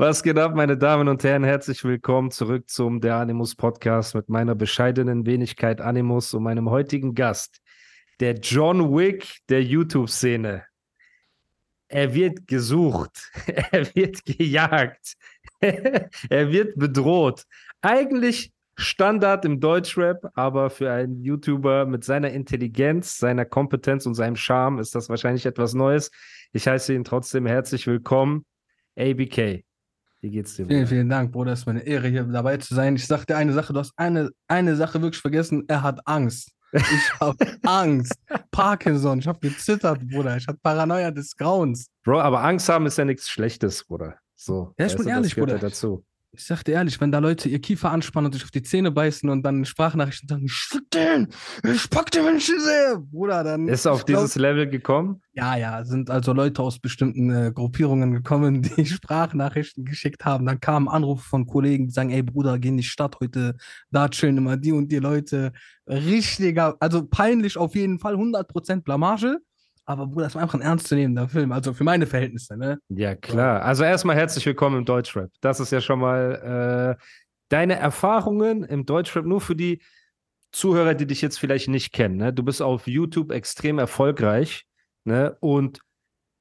Was geht ab, meine Damen und Herren? Herzlich willkommen zurück zum Der Animus Podcast mit meiner bescheidenen Wenigkeit Animus und meinem heutigen Gast, der John Wick der YouTube-Szene. Er wird gesucht, er wird gejagt, er wird bedroht. Eigentlich Standard im Deutschrap, aber für einen YouTuber mit seiner Intelligenz, seiner Kompetenz und seinem Charme ist das wahrscheinlich etwas Neues. Ich heiße ihn trotzdem herzlich willkommen, ABK. Wie geht's dir? Vielen, vielen Dank, Bruder. Es ist meine Ehre, hier dabei zu sein. Ich sag dir eine Sache, du hast eine, eine Sache wirklich vergessen. Er hat Angst. Ich habe Angst. Parkinson. Ich habe gezittert, Bruder. Ich hatte Paranoia des Grauens. Bro, aber Angst haben ist ja nichts Schlechtes, Bruder. So. Ja, ich bin ehrlich, Bruder. dazu. Ich sag dir ehrlich, wenn da Leute ihr Kiefer anspannen und sich auf die Zähne beißen und dann Sprachnachrichten sagen, ich fick den, ich pack den, wenn ich ihn sehe, Bruder, dann. Ist auf glaub- dieses Level gekommen? Ja, ja, sind also Leute aus bestimmten äh, Gruppierungen gekommen, die Sprachnachrichten geschickt haben. Dann kamen Anrufe von Kollegen, die sagen, ey Bruder, geh in die Stadt heute, da chillen immer die und die Leute. Richtiger, also peinlich auf jeden Fall, 100% Blamage. Aber Bruder, das war einfach ein ernstzunehmender Film, also für meine Verhältnisse, ne? Ja, klar. Also erstmal herzlich willkommen im Deutschrap. Das ist ja schon mal äh, deine Erfahrungen im Deutschrap nur für die Zuhörer, die dich jetzt vielleicht nicht kennen. Ne? Du bist auf YouTube extrem erfolgreich. Ne? Und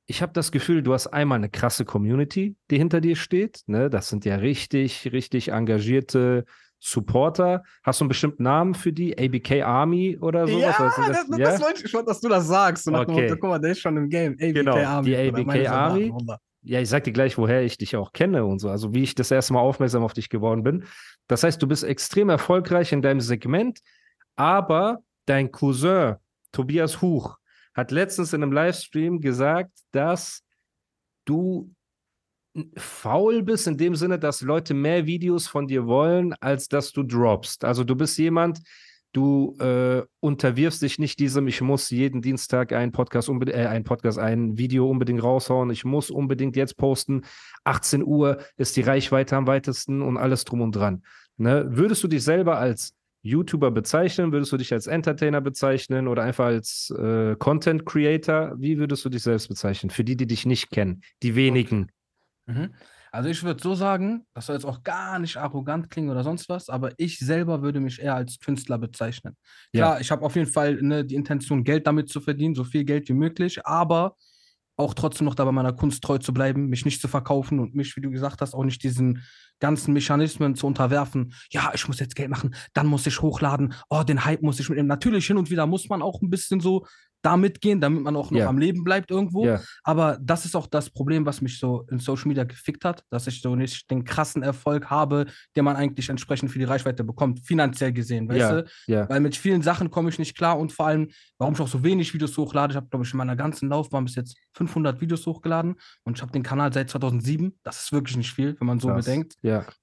ich habe das Gefühl, du hast einmal eine krasse Community, die hinter dir steht. Ne? Das sind ja richtig, richtig engagierte Supporter. Hast du einen bestimmten Namen für die? ABK Army oder sowas? Ja, das, das, ja? wollte ich, wollte, dass du das sagst. So dem Okay. Motto, guck mal, der ist schon im Game. ABK Genau, Army. die ABK Army. Ja, ich sag dir gleich, woher ich dich auch kenne und so. Also wie ich das erste Mal aufmerksam auf dich geworden bin. Das heißt, du bist extrem erfolgreich in deinem Segment, aber dein Cousin Tobias Huch hat letztens in einem Livestream gesagt, dass du faul bist in dem Sinne, dass Leute mehr Videos von dir wollen, als dass du droppst. Also du bist jemand, du äh, unterwirfst dich nicht diesem, ich muss jeden Dienstag einen Podcast, äh, ein Podcast, ein Video unbedingt raushauen, ich muss unbedingt jetzt posten, 18 Uhr ist die Reichweite am weitesten und alles drum und dran. Ne? Würdest du dich selber als YouTuber bezeichnen? Würdest du dich als Entertainer bezeichnen oder einfach als äh, Content Creator? Wie würdest du dich selbst bezeichnen? Für die, die dich nicht kennen, die wenigen. Mhm. Also ich würde so sagen, das soll jetzt auch gar nicht arrogant klingen oder sonst was, aber ich selber würde mich eher als Künstler bezeichnen. Ja. Klar, ich habe auf jeden Fall ne, die Intention, Geld damit zu verdienen, so viel Geld wie möglich, aber auch trotzdem noch dabei meiner Kunst treu zu bleiben, mich nicht zu verkaufen und mich, wie du gesagt hast, auch nicht diesen ganzen Mechanismen zu unterwerfen. Ja, ich muss jetzt Geld machen, dann muss ich hochladen, oh, den Hype muss ich mitnehmen. Natürlich hin und wieder muss man auch ein bisschen so da mitgehen, damit man auch noch Ja. am Leben bleibt irgendwo. Ja, Aber das ist auch das Problem, was mich so in Social Media gefickt hat, dass ich so nicht den krassen Erfolg habe, den man eigentlich entsprechend für die Reichweite bekommt, finanziell gesehen, weißt Ja, du? Weil mit vielen Sachen komme ich nicht klar und vor allem, warum ich auch so wenig Videos hochlade. Ich habe, glaube ich, in meiner ganzen Laufbahn bis jetzt 500 Videos hochgeladen und ich habe den Kanal seit 2007. Das ist wirklich nicht viel, wenn man so Krass. bedenkt.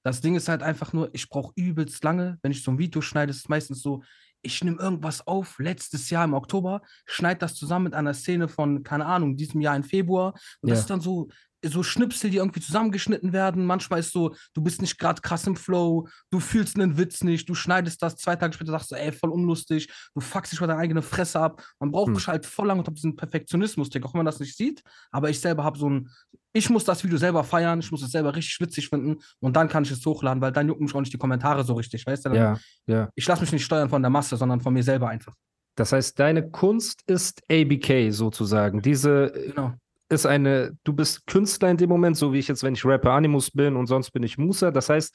Das Ding ist halt einfach nur, ich brauche übelst lange, wenn ich so ein Video schneide, ist es meistens so, ich nehme irgendwas auf, letztes Jahr im Oktober, schneide das zusammen mit einer Szene von, keine Ahnung, diesem Jahr im Februar. Und das Ja. ist dann so, so Schnipsel, die irgendwie zusammengeschnitten werden. Manchmal ist so, du bist nicht gerade krass im Flow, du fühlst einen Witz nicht, du schneidest das, zwei Tage später sagst du, ey, voll unlustig, du fuckst dich über deine eigene Fresse ab. Man braucht Hm. halt voll lange und hab diesen Perfektionismus, auch wenn man das nicht sieht. Aber ich selber habe so ein, ich muss das Video selber feiern, ich muss es selber richtig witzig finden und dann kann ich es hochladen, weil dann jucken mich auch nicht die Kommentare so richtig, weißt du? Dann, ja, ja. Ich lasse mich nicht steuern von der Masse, sondern von mir selber einfach. Das heißt, deine Kunst ist ABK sozusagen. Diese Genau. Ist eine, du bist Künstler in dem Moment, so wie ich jetzt, wenn ich Rapper Animus bin und sonst bin ich Musa. Das heißt,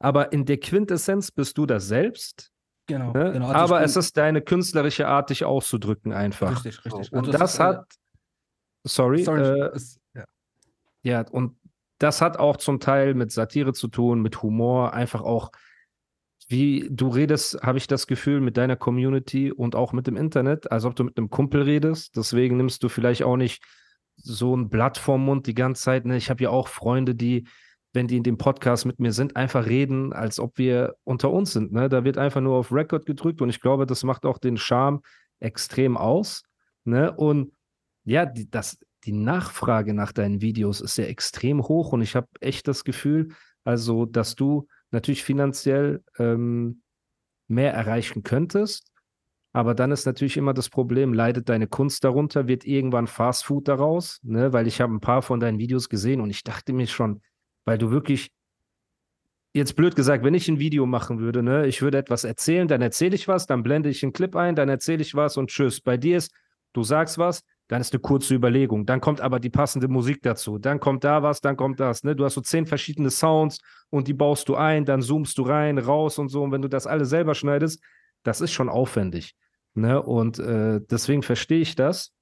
aber in der Quintessenz bist du das selbst. Genau. Ne? genau. Also aber es ist deine künstlerische Art, dich auszudrücken einfach. Richtig, richtig. Und Also es das ist, äh, hat, sorry, Sorry, äh, es- ja. ja, und das hat auch zum Teil mit Satire zu tun, mit Humor, einfach auch, wie du redest, habe ich das Gefühl, mit deiner Community und auch mit dem Internet, als ob du mit einem Kumpel redest. Deswegen nimmst du vielleicht auch nicht so ein Blatt vorm Mund die ganze Zeit. Ne? Ich habe ja auch Freunde, die, wenn die in dem Podcast mit mir sind, einfach reden, als ob wir unter uns sind. Ne? Da wird einfach nur auf Record gedrückt und ich glaube, das macht auch den Charme extrem aus. Ne? Und ja, die, das, die Nachfrage nach deinen Videos ist ja extrem hoch und ich habe echt das Gefühl, also, dass du natürlich finanziell ähm, mehr erreichen könntest, aber dann ist natürlich immer das Problem, leidet deine Kunst darunter, wird irgendwann Fast Food daraus, ne? Weil ich habe ein paar von deinen Videos gesehen und ich dachte mir schon, weil du wirklich, jetzt blöd gesagt, wenn ich ein Video machen würde, ne, ich würde etwas erzählen, dann erzähle ich was, dann blende ich einen Clip ein, dann erzähle ich was und tschüss. Bei dir ist, du sagst was, dann ist eine kurze Überlegung, dann kommt aber die passende Musik dazu, dann kommt da was, dann kommt das, ne? Du hast so zehn verschiedene Sounds und die baust du ein, dann zoomst du rein, raus und so. Und wenn du das alles selber schneidest, das ist schon aufwendig. Ne? Und äh, deswegen verstehe ich das.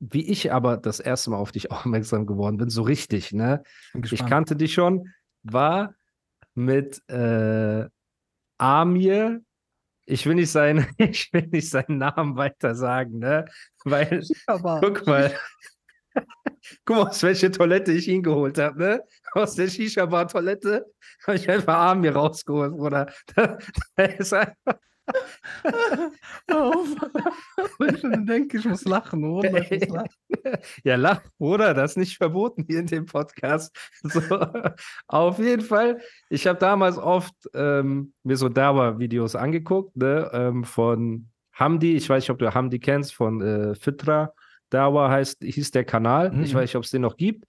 Wie ich aber das erste Mal auf dich aufmerksam geworden bin, so richtig, ne? Ich kannte dich schon, war mit äh, Amir, ich will nicht seinen, ich will nicht seinen Namen weiter sagen, ne? Weil, guck mal, guck mal, aus welcher Toilette ich ihn geholt habe, ne? Aus der Shisha-Bar-Toilette habe ich einfach Amir rausgeholt, Bruder. Da, da ist einfach ich denke, ich muss lachen, oder? Ich muss lachen. Ja, lach, Bruder, das ist nicht verboten hier in dem Podcast. So, auf jeden Fall, ich habe damals oft ähm, mir so Dauer-Videos angeguckt, ne, ähm, von Hamdi, ich weiß nicht, ob du Hamdi kennst, von äh, Fitra. Dauer heißt, hieß der Kanal. Mhm. Ich weiß nicht, ob es den noch gibt.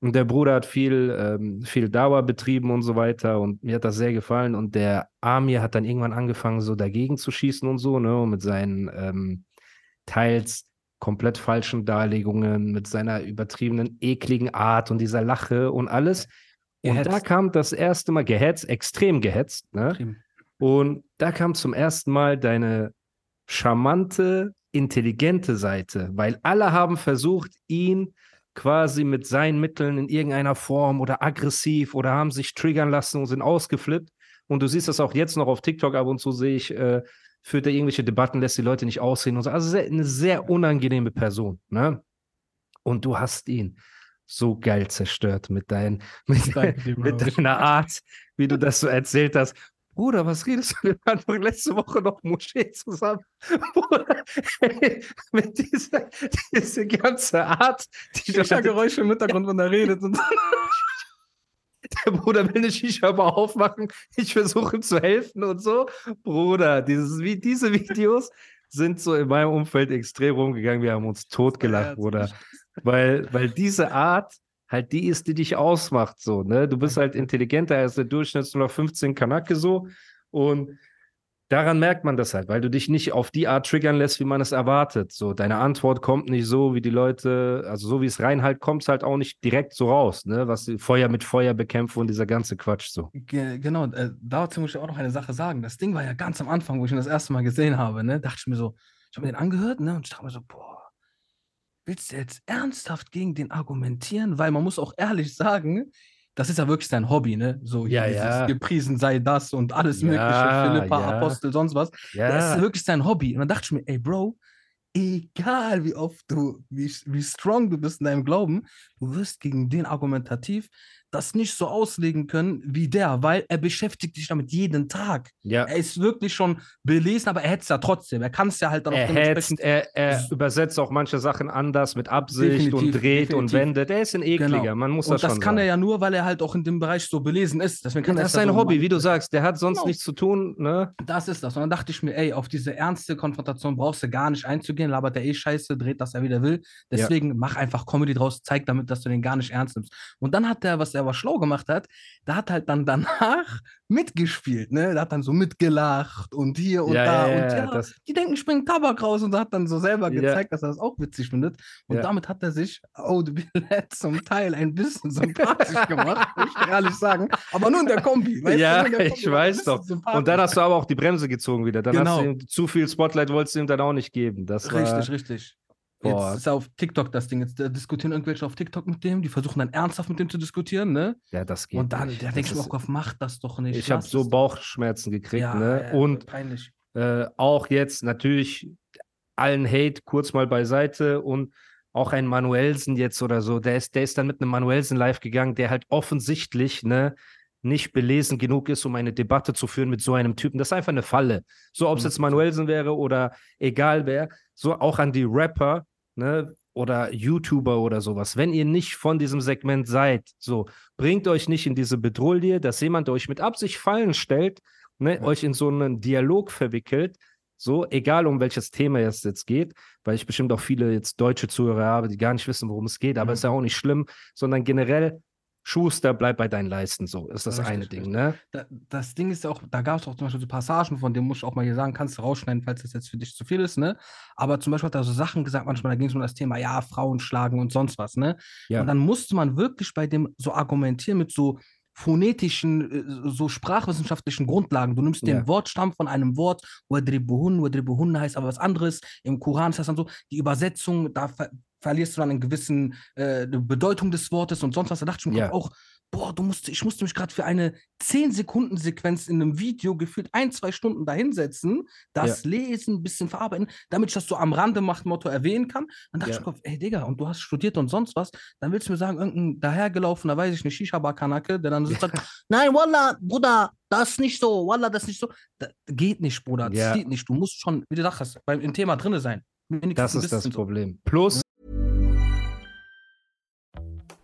Und der Bruder hat viel, ähm, viel Dauer betrieben und so weiter. Und mir hat das sehr gefallen. Und der Amir hat dann irgendwann angefangen, so dagegen zu schießen und so, ne? Und mit seinen ähm, teils komplett falschen Darlegungen, mit seiner übertriebenen, ekligen Art und dieser Lache und alles. Gehetzt. Und da kam das erste Mal gehetzt, extrem gehetzt, ne? Extrem. Und da kam zum ersten Mal deine charmante, intelligente Seite, weil alle haben versucht, ihn quasi mit seinen Mitteln in irgendeiner Form oder aggressiv oder haben sich triggern lassen und sind ausgeflippt. Und du siehst das auch jetzt noch auf TikTok ab und zu sehe ich, äh, führt er irgendwelche Debatten, lässt die Leute nicht aussehen und so. Also sehr, eine sehr unangenehme Person, ne? Und du hast ihn so geil zerstört mit, dein, mit, mit deiner Art, wie du das so erzählt hast. Bruder, was redest du? Wir waren doch letzte Woche noch Moschee zusammen. Bruder, ey, mit dieser, diese ganze Art. Die Shisha-Geräusche im Hintergrund, wenn er redet. Und der Bruder will eine Shisha-Bar aufmachen. Ich versuche ihm zu helfen und so. Bruder, dieses, wie, diese Videos sind so in meinem Umfeld extrem rumgegangen. Wir haben uns totgelacht, Bruder. Weil, weil diese Art halt die ist, die dich ausmacht, so, ne? Du bist halt intelligenter als der Durchschnitt 15 Kanake so und daran merkt man das halt, weil du dich nicht auf die Art triggern lässt, wie man es erwartet. So, deine Antwort kommt nicht so, wie die Leute, also so wie es rein halt, kommt es halt auch nicht direkt so raus, ne? Was Feuer mit Feuer bekämpfen und dieser ganze Quatsch so. Ge genau, äh, dazu muss ich auch noch eine Sache sagen. Das Ding war ja ganz am Anfang, wo ich ihn das erste Mal gesehen habe, ne? Dachte ich mir so, ich habe mir den angehört, ne? Und ich dachte mir so, boah willst du jetzt ernsthaft gegen den argumentieren? Weil man muss auch ehrlich sagen, das ist ja wirklich sein Hobby, ne? So ja, ja. gepriesen sei das und alles ja, mögliche, Philippa, ja. Apostel, sonst was. Ja. Das ist wirklich sein Hobby. Und dann dachte ich mir, ey, Bro, egal wie oft du, wie, wie strong du bist in deinem Glauben, du wirst gegen den argumentativ das nicht so auslegen können wie der, weil er beschäftigt sich damit jeden Tag. Ja. Er ist wirklich schon belesen, aber er hätte es ja trotzdem. Er kann es ja halt dann auch er dementsprechend. Er, er übersetzt auch manche Sachen anders mit Absicht definitiv, und dreht definitiv. und wendet. Er ist ein ekliger, genau. man muss und das schon das kann sagen. er ja nur, weil er halt auch in dem Bereich so belesen ist. Deswegen kann das ist sein so Hobby, wie du sagst. Der hat sonst genau. nichts zu tun. Ne? Das ist das. Und dann dachte ich mir, ey, auf diese ernste Konfrontation brauchst du gar nicht einzugehen. Labert er eh scheiße, dreht, das er wieder will. Deswegen ja. mach einfach Comedy draus, zeig damit, dass du den gar nicht ernst nimmst. Und dann hat er, was er aber schlau gemacht hat, der hat halt dann danach mitgespielt, ne? Der hat dann so mitgelacht und hier und ja, da ja, und ja, das... die denken, bringe Tabak raus und hat dann so selber gezeigt, dass er das auch witzig findet. Und damit hat er sich Audible zum Teil ein bisschen sympathisch gemacht, muss ich ehrlich sagen. Aber nur in der Kombi. Weißt ja, du, Kombi ich weiß doch. Und dann hast du aber auch die Bremse gezogen wieder. Dann genau. hast du ihm, zu viel Spotlight wolltest du ihm dann auch nicht geben. Das richtig, war... richtig. Boah. Jetzt ist auf TikTok das Ding. Jetzt äh, diskutieren irgendwelche auf TikTok mit dem, die versuchen dann ernsthaft mit dem zu diskutieren, ne? Ja, das geht. Und dann, der denkt mir auch auf, macht das doch nicht. Ich habe so Bauchschmerzen gekriegt, ja, ne? Ja, Und äh, auch jetzt natürlich allen Hate kurz mal beiseite und auch ein Manuelsen jetzt oder so, der ist, der ist dann mit einem Manuelsen live gegangen, der halt offensichtlich, ne, nicht belesen genug ist, um eine Debatte zu führen mit so einem Typen. Das ist einfach eine Falle. So, ob es jetzt Manuelsen wäre oder egal wer, so auch an die Rapper, ne, oder YouTuber oder sowas. Wenn ihr nicht von diesem Segment seid, so, bringt euch nicht in diese Bedrohung, dass jemand euch mit Absicht fallen stellt, ne, ja. euch in so einen Dialog verwickelt, so, egal um welches Thema es jetzt geht, weil ich bestimmt auch viele jetzt deutsche Zuhörer habe, die gar nicht wissen, worum es geht, aber mhm. ist ja auch nicht schlimm, sondern generell Schuster, bleib bei deinen Leisten, so ist das richtig, eine Ding, ne? Da, das Ding ist ja auch, da gab es auch zum Beispiel so Passagen, von denen muss ich auch mal hier sagen, kannst du rausschneiden, falls das jetzt für dich zu viel ist, ne? Aber zum Beispiel hat er so Sachen gesagt, manchmal, da ging es um das Thema, ja, Frauen schlagen und sonst was, ne? Ja. Und dann musste man wirklich bei dem so argumentieren mit so, phonetischen, äh, so sprachwissenschaftlichen Grundlagen. Du nimmst den Wortstamm von einem Wort, Wadribuhun, Wadribuhun heißt aber was anderes. Im Koran ist das dann so, die Übersetzung, da verlierst du dann einen gewissen äh, Bedeutung des Wortes und sonst was. Da dachte ich mir ja. auch, boah, du musst, ich musste mich gerade für eine 10-Sekunden-Sequenz in einem Video gefühlt ein, zwei Stunden dahinsetzen, das ja. lesen, ein bisschen verarbeiten, damit ich das so am Rande macht Motto erwähnen kann. Dann dachte ja. ich mir, ey Digga, und du hast studiert und sonst was, dann willst du mir sagen, irgendein dahergelaufener, weiß ich nicht, Shisha-Bar-Kanake, der dann sitzt sagt, nein, Wallah, Bruder, das ist nicht so, Wallah, das ist nicht so. Das geht nicht, Bruder, das geht nicht. Du musst schon, wie du sagst, beim Thema drin sein. Das ist das Problem. Plus,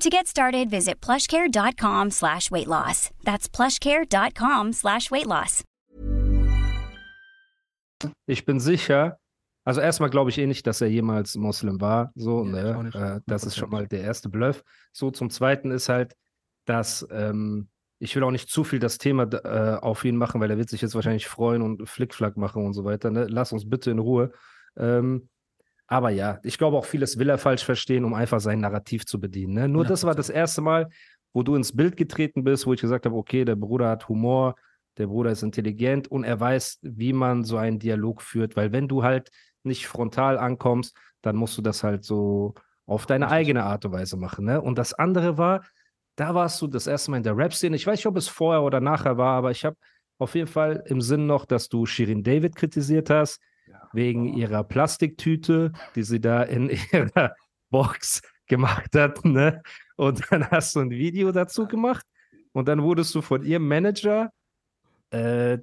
To get started, visit plushcare.com slash weight loss. That's plushcare.com slash weight loss. Ich bin sicher, also erstmal glaube ich eh nicht, dass er jemals Moslem war. So, ja, ne? Äh, das ist schon mal der erste Bluff. So, zum zweiten ist halt, dass ähm, ich will auch nicht zu viel das Thema äh, auf ihn machen, weil er wird sich jetzt wahrscheinlich freuen und Flickflack machen und so weiter. Ne? Lass uns bitte in Ruhe. Ähm, aber ja, ich glaube auch vieles will er falsch verstehen, um einfach sein Narrativ zu bedienen. Ne? Nur ja, das war das erste Mal, wo du ins Bild getreten bist, wo ich gesagt habe, okay, der Bruder hat Humor, der Bruder ist intelligent und er weiß, wie man so einen Dialog führt. Weil wenn du halt nicht frontal ankommst, dann musst du das halt so auf deine eigene Art und Weise machen. Ne? Und das andere war, da warst du das erste Mal in der Rap-Szene. Ich weiß nicht, ob es vorher oder nachher war, aber ich habe auf jeden Fall im Sinn noch, dass du Shirin David kritisiert hast wegen ihrer Plastiktüte, die sie da in ihrer Box gemacht hat. Ne? Und dann hast du ein Video dazu gemacht und dann wurdest du von ihrem Manager äh,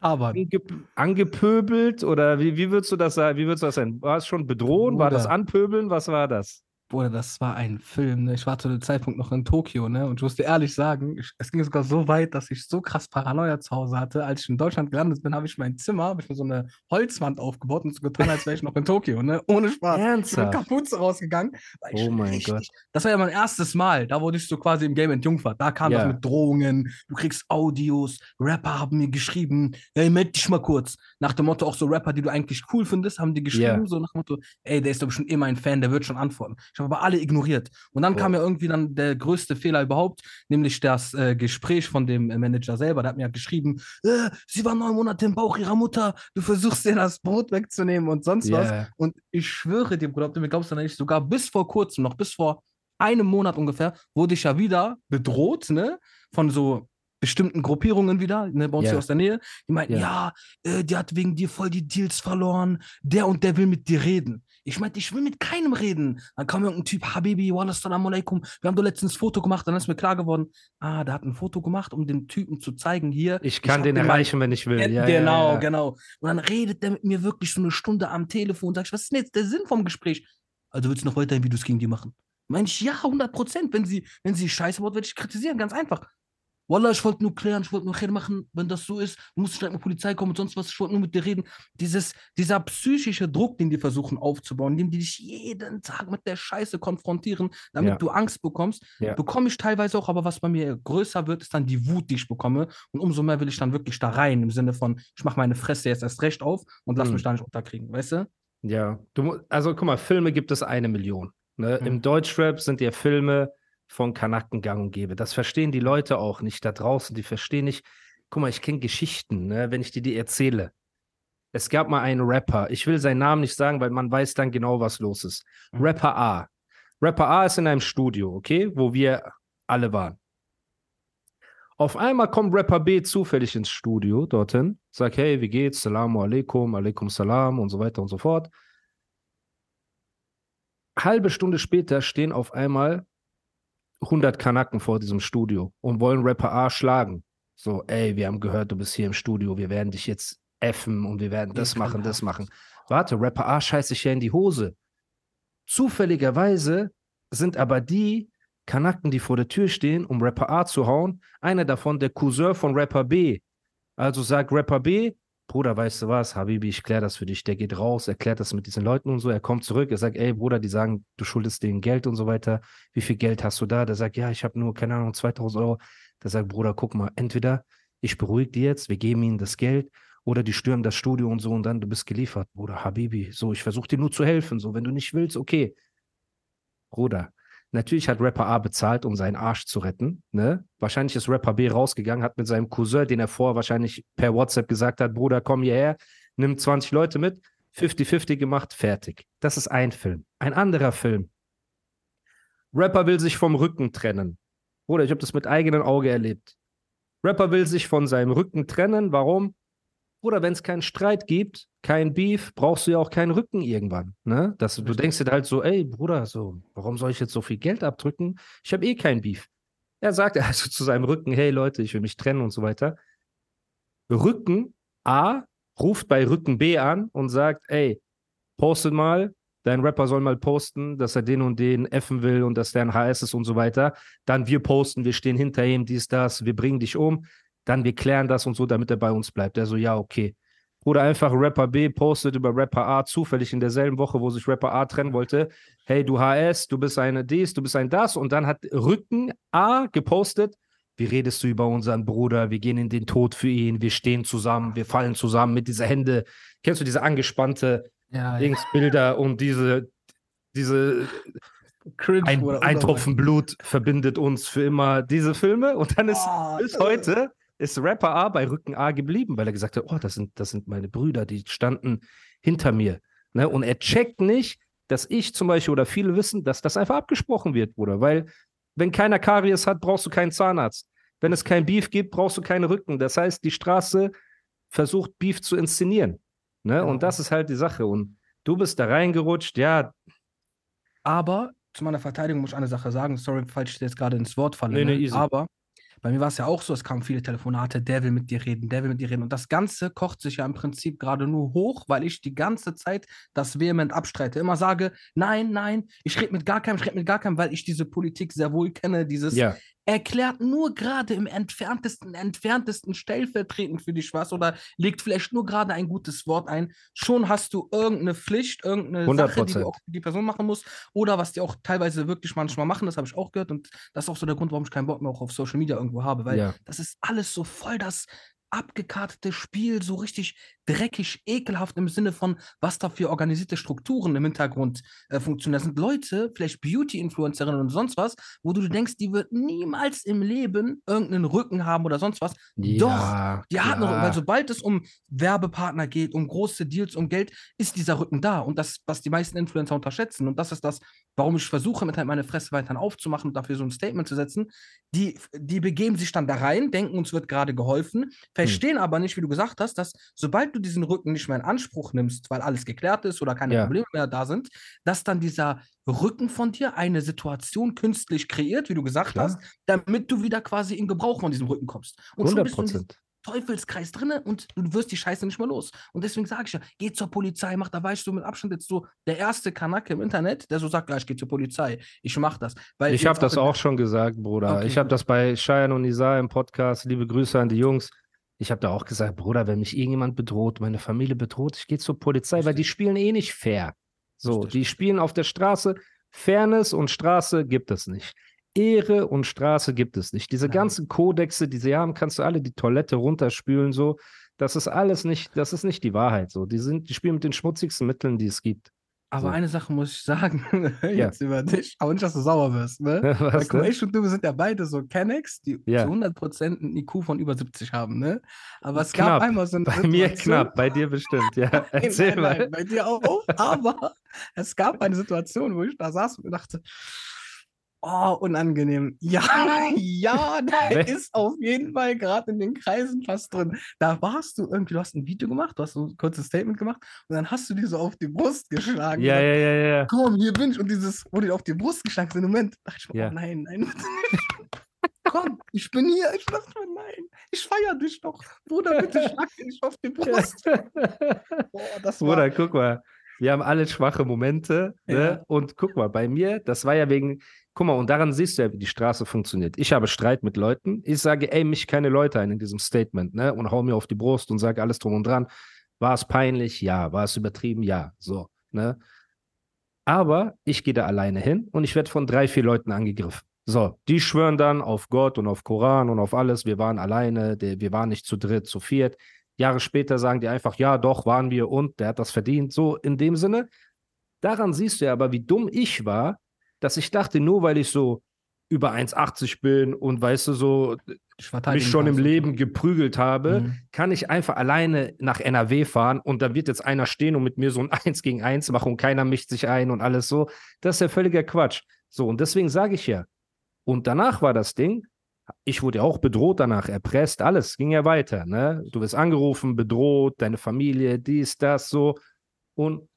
aber ange angepöbelt oder wie, wie würdest du das sagen? Wie würdest du das sein? War es schon bedrohen? War das anpöbeln? Was war das? Bruder, das war ein Film. Ne? Ich war zu dem Zeitpunkt noch in Tokio, ne? Und ich muss dir ehrlich sagen, ich, es ging sogar so weit, dass ich so krass Paranoia zu Hause hatte. Als ich in Deutschland gelandet bin, habe ich mein Zimmer, habe ich mir so eine Holzwand aufgebaut und so getan, als wäre ich noch in Tokio, ne? Ohne Spaß. Ernsthaft? Ich bin Kapuze rausgegangen. Oh mein richtig, Gott. Das war ja mein erstes Mal. Da wurde ich so quasi im Game entjungfert. Da kam ja. das mit Drohungen, du kriegst Audios, Rapper haben mir geschrieben, hey, meld dich mal kurz. Nach dem Motto, auch so Rapper, die du eigentlich cool findest, haben die geschrieben, yeah. so nach dem Motto, ey, der ist doch schon immer ein Fan, der wird schon antworten. Ich habe aber alle ignoriert. Und dann oh. kam ja irgendwie dann der größte Fehler überhaupt, nämlich das äh, Gespräch von dem äh, Manager selber. Der hat mir ja geschrieben, äh, sie war neun Monate im Bauch ihrer Mutter, du versuchst ihr das Brot wegzunehmen und sonst yeah. was. Und ich schwöre dir, Bruder, ob du mir glaubst oder nicht, sogar bis vor kurzem, noch bis vor einem Monat ungefähr, wurde ich ja wieder bedroht, ne? Von so bestimmten Gruppierungen wieder, ne, bei uns yeah. hier aus der Nähe, die meinten, yeah. ja, äh, die hat wegen dir voll die Deals verloren, der und der will mit dir reden. Ich meinte, ich will mit keinem reden. Dann kam irgendein Typ, Habibi, wa alaikum. Wir haben doch letztens ein Foto gemacht, dann ist mir klar geworden, ah, der hat ein Foto gemacht, um dem Typen zu zeigen, hier. Ich kann ich den erreichen, wenn ich will. Ja, genau, ja. genau. Und dann redet der mit mir wirklich so eine Stunde am Telefon und sagt, was ist denn jetzt der Sinn vom Gespräch? Also willst du noch weiterhin Videos gegen die machen? Meine ich, ja, 100 Prozent. Wenn sie, wenn sie scheiße baut, werde ich kritisieren, ganz einfach. Wallah, ich wollte nur klären, ich wollte nur Khair machen, wenn das so ist, muss direkt mit Polizei kommen und sonst was, ich wollte nur mit dir reden. Dieses, dieser psychische Druck, den die versuchen aufzubauen, indem die dich jeden Tag mit der Scheiße konfrontieren, damit Ja. du Angst bekommst, Ja. bekomme ich teilweise auch, aber was bei mir größer wird, ist dann die Wut, die ich bekomme. Und umso mehr will ich dann wirklich da rein, im Sinne von, ich mache meine Fresse jetzt erst recht auf und lass Hm. mich da nicht unterkriegen, weißt du? Ja, du, also guck mal, Filme gibt es eine Million. Ne? Im Mhm. Deutschrap sind ja Filme von Kanaken gang und gäbe. Das verstehen die Leute auch nicht da draußen. Die verstehen nicht. Guck mal, ich kenne Geschichten, ne? wenn ich dir die erzähle. Es gab mal einen Rapper. Ich will seinen Namen nicht sagen, weil man weiß dann genau, was los ist. Mhm. Rapper A. Rapper A ist in einem Studio, okay, wo wir alle waren. Auf einmal kommt Rapper B zufällig ins Studio dorthin, sagt, hey, wie geht's? Salamu alaikum, alaikum salam und so weiter und so fort. Halbe Stunde später stehen auf einmal 100 Kanaken vor diesem Studio und wollen Rapper A schlagen. So, ey, wir haben gehört, du bist hier im Studio, wir werden dich jetzt effen und wir werden das machen, das machen. Warte, Rapper A scheißt sich ja in die Hose. Zufälligerweise sind aber die Kanaken, die vor der Tür stehen, um Rapper A zu hauen, einer davon der Cousin von Rapper B. Also sagt Rapper B, Bruder, weißt du was, Habibi, ich klär das für dich. Der geht raus, erklärt das mit diesen Leuten und so. Er kommt zurück, er sagt, ey, Bruder, die sagen, du schuldest denen Geld und so weiter. Wie viel Geld hast du da? Der sagt, ja, ich habe nur, keine Ahnung, 2000 Euro. Der sagt, Bruder, guck mal, entweder ich beruhige die jetzt, wir geben ihnen das Geld oder die stürmen das Studio und so und dann du bist geliefert. Bruder, Habibi, so, ich versuche dir nur zu helfen. So, wenn du nicht willst, okay. Bruder, natürlich hat Rapper A bezahlt, um seinen Arsch zu retten. Ne? Wahrscheinlich ist Rapper B rausgegangen, hat mit seinem Cousin, den er vorher wahrscheinlich per WhatsApp gesagt hat, Bruder, komm hierher, nimm 20 Leute mit, 50-50 gemacht, fertig. Das ist ein Film. Ein anderer Film. Rapper will sich vom Rücken trennen. Bruder, ich habe das mit eigenem Auge erlebt. Rapper will sich von seinem Rücken trennen. Warum? Bruder, wenn es keinen Streit gibt, kein Beef, brauchst du ja auch keinen Rücken irgendwann. Ne? Das, du denkst dir halt so, ey, Bruder, so, warum soll ich jetzt so viel Geld abdrücken? Ich habe eh kein Beef. Er sagt also zu seinem Rücken, hey Leute, ich will mich trennen und so weiter. Rücken A ruft bei Rücken B an und sagt, ey, postet mal, dein Rapper soll mal posten, dass er den und den effen will und dass der ein HS ist und so weiter. Dann wir posten, wir stehen hinter ihm, dies, das, wir bringen dich um. Dann wir klären das und so, damit er bei uns bleibt. Er so, ja, okay. Oder einfach Rapper B postet über Rapper A zufällig in derselben Woche, wo sich Rapper A trennen wollte. Hey, du HS, du bist eine dies, du bist ein das. Und dann hat Rücken A gepostet, wie redest du über unseren Bruder? Wir gehen in den Tod für ihn, wir stehen zusammen, wir fallen zusammen mit dieser Hände. Kennst du diese angespannte Ja, Dingsbilder und diese, diese Cringe. ein, ein. Tropfen Blut verbindet uns für immer diese Filme. Und dann ist Ah, bis heute ist Rapper A bei Rücken A geblieben, weil er gesagt hat, oh, das sind, das sind meine Brüder, die standen hinter mir. Ne? Und er checkt nicht, dass ich zum Beispiel oder viele wissen, dass das einfach abgesprochen wird, Bruder. Weil wenn keiner Karies hat, brauchst du keinen Zahnarzt. Wenn es kein Beef gibt, brauchst du keine Rücken. Das heißt, die Straße versucht, Beef zu inszenieren. Ne? Genau. Und das ist halt die Sache. Und du bist da reingerutscht, ja, Aber zu meiner Verteidigung muss ich eine Sache sagen. Sorry, falls ich dir jetzt gerade ins Wort falle. Nee, nee, ne? easy. Aber bei mir war es ja auch so, es kamen viele Telefonate, der will mit dir reden, der will mit dir reden. Und das Ganze kocht sich ja im Prinzip gerade nur hoch, weil ich die ganze Zeit das vehement abstreite. Immer sage, nein, nein, ich rede mit gar keinem, ich rede mit gar keinem, weil ich diese Politik sehr wohl kenne. Dieses, ja. Erklärt nur gerade im entferntesten, entferntesten stellvertretend für dich was oder legt vielleicht nur gerade ein gutes Wort ein. Schon hast du irgendeine Pflicht, irgendeine Sache, die 100%. du auch für die Person machen musst oder was die auch teilweise wirklich manchmal machen, das habe ich auch gehört und das ist auch so der Grund, warum ich keinen Bock mehr auch auf Social Media irgendwo habe, weil Ja. das ist alles so voll das abgekartete Spiel, so richtig dreckig, ekelhaft im Sinne von, was da für organisierte Strukturen im Hintergrund äh, funktionieren. Das sind Leute, vielleicht Beauty-Influencerinnen und sonst was, wo du denkst, die wird niemals im Leben irgendeinen Rücken haben oder sonst was. Doch, Ja, die hat noch, klar. weil sobald es um Werbepartner geht, um große Deals, um Geld, ist dieser Rücken da. Und das, was die meisten Influencer unterschätzen. Und das ist das, warum ich versuche, mit halt meine Fresse weiterhin aufzumachen und dafür so ein Statement zu setzen. Die, die begeben sich dann da rein, denken, uns wird gerade geholfen, verstehen aber nicht, wie du gesagt hast, dass sobald du diesen Rücken nicht mehr in Anspruch nimmst, weil alles geklärt ist oder keine Ja. Probleme mehr da sind, dass dann dieser Rücken von dir eine Situation künstlich kreiert, wie du gesagt Klar. hast, damit du wieder quasi in Gebrauch von diesem Rücken kommst. Und schon 100 bist du in Prozent. Teufelskreis drinne und du wirst die Scheiße nicht mehr los. Und deswegen sage ich ja, geh zur Polizei, mach, da ich so mit Abstand jetzt so der erste Kanake im Internet, der so sagt, ja, ich gehe zur Polizei, ich mach das. Weil Ich habe das auch schon gesagt, Bruder. Okay, ich habe das bei Cheyenne und Nisa im Podcast. Liebe Grüße an die Jungs. Ich habe da auch gesagt, Bruder, wenn mich irgendjemand bedroht, meine Familie bedroht, ich gehe zur Polizei, weil die Richtig. spielen eh nicht fair. So, Richtig, die richtig. spielen auf der Straße. Fairness und Straße gibt es nicht. Ehre und Straße gibt es nicht. Diese Nein. ganzen Kodexe, die sie haben, kannst du alle die Toilette runterspülen, so. Das ist alles nicht, das ist nicht die Wahrheit, so. Die sind, die spielen mit den schmutzigsten Mitteln, die es gibt. Aber So. eine Sache muss ich sagen, jetzt über dich, aber nicht, dass du sauer wirst, ne? Weil Was, ne? ich und du sind ja beide so Kennex, die Ja. zu 100% ein IQ von über 70 haben, ne? Aber es Knapp. gab einmal so eine Bei mir Situation- knapp, bei dir bestimmt, ja. Nein, Erzähl nein, mal. nein, bei dir auch. Aber es gab eine Situation, wo ich da saß und mir dachte, oh, unangenehm. Ja, ja, da ist auf jeden Fall gerade in den Kreisen was drin. Da warst du irgendwie, du hast ein Video gemacht, du hast so ein kurzes Statement gemacht und dann hast du dir so auf die Brust geschlagen. Ja, ja, ja, ja. komm, hier bin ich. Und dieses, wo dir auf die Brust geschlagen im Moment, dachte ich mir, Ja. oh nein, nein. Komm, ich bin hier. Ich dachte mir, nein, ich feiere dich doch. Bruder, bitte schlag dich auf die Brust. Boah, das war, Bruder, guck mal. Wir haben alle schwache Momente. Ne? Ja. Und guck mal, bei mir, das war ja wegen, guck mal, und daran siehst du ja, wie die Straße funktioniert. Ich habe Streit mit Leuten. Ich sage, ey, mich keine Leute ein in diesem Statement, ne? Und hau mir auf die Brust und sage alles drum und dran. War es peinlich? Ja. War es übertrieben? Ja. So, ne? Aber ich gehe da alleine hin und ich werde von drei, vier Leuten angegriffen. So, die schwören dann auf Gott und auf Koran und auf alles. Wir waren alleine, wir waren nicht zu dritt, zu viert. Jahre später sagen die einfach, ja, doch, waren wir und der hat das verdient. So in dem Sinne. Daran siehst du ja aber, wie dumm ich war, dass ich dachte, nur weil ich so über 1,80 bin und weißt du, so mich schon im Leben geprügelt habe, Mhm. kann ich einfach alleine nach NRW fahren und da wird jetzt einer stehen und mit mir so ein Eins gegen Eins machen und keiner mischt sich ein und alles so. Das ist ja völliger Quatsch. So, und deswegen sage ich ja. Und danach war das Ding, ich wurde ja auch bedroht danach, erpresst, alles ging ja weiter. Ne? Du wirst angerufen, bedroht, deine Familie, dies, das, so. Und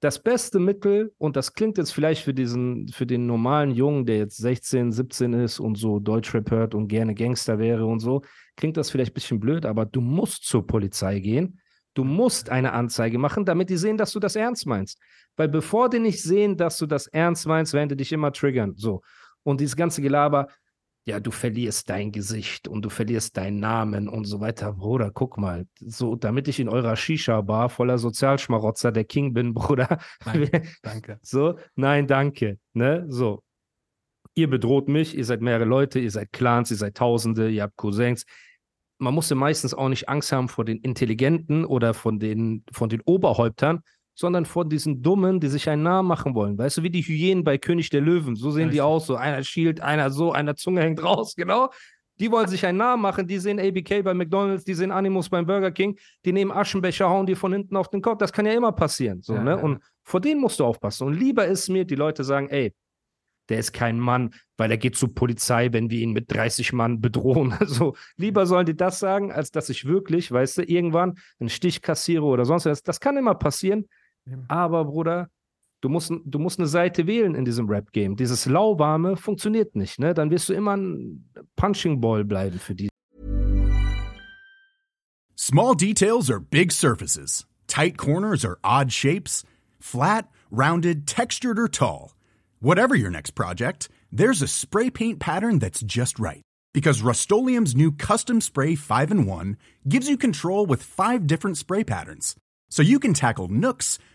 das beste Mittel, und das klingt jetzt vielleicht für diesen, für den normalen Jungen, der jetzt 16, 17 ist und so Deutschrap hört und gerne Gangster wäre und so, klingt das vielleicht ein bisschen blöd, aber du musst zur Polizei gehen. Du musst eine Anzeige machen, damit die sehen, dass du das ernst meinst. Weil bevor die nicht sehen, dass du das ernst meinst, werden die dich immer triggern. So. Und dieses ganze Gelaber, ja, du verlierst dein Gesicht und du verlierst deinen Namen und so weiter. Bruder, guck mal, so, damit ich in eurer Shisha-Bar voller Sozialschmarotzer der King bin, Bruder. Danke, danke. So, nein, danke. Ne? So. Ihr bedroht mich, ihr seid mehrere Leute, ihr seid Clans, ihr seid Tausende, ihr habt Cousins. Man muss ja meistens auch nicht Angst haben vor den Intelligenten oder von den, von den Oberhäuptern, sondern vor diesen Dummen, die sich einen Namen machen wollen. Weißt du, wie die Hyänen bei König der Löwen. So sehen die Richtig. aus. So einer schielt, einer so, einer Zunge hängt raus, genau. Die wollen sich einen Namen machen, die sehen ABK bei McDonalds, die sehen Animus beim Burger King, die nehmen Aschenbecher, hauen die von hinten auf den Kopf. Das kann ja immer passieren. So, Ja, ne? ja, Und vor denen musst du aufpassen. Und lieber ist mir, die Leute sagen, ey, der ist kein Mann, weil er geht zur Polizei, wenn wir ihn mit 30 Mann bedrohen. So, lieber sollen die das sagen, als dass ich wirklich, weißt du, irgendwann einen Stich kassiere oder sonst was. Das kann immer passieren. Eben. Aber, Bruder, du musst, du musst eine Seite wählen in diesem Rap-Game. Dieses Lauwarme funktioniert nicht, ne? Dann wirst du immer ein Punching Ball bleiben für die. Small details are big surfaces. Tight corners are odd shapes. Flat, rounded, textured, or tall. Whatever your next project, there's a spray paint pattern that's just right. Because Rust new Custom Spray 5 in 1 gives you control with five different spray patterns. So you can tackle nooks,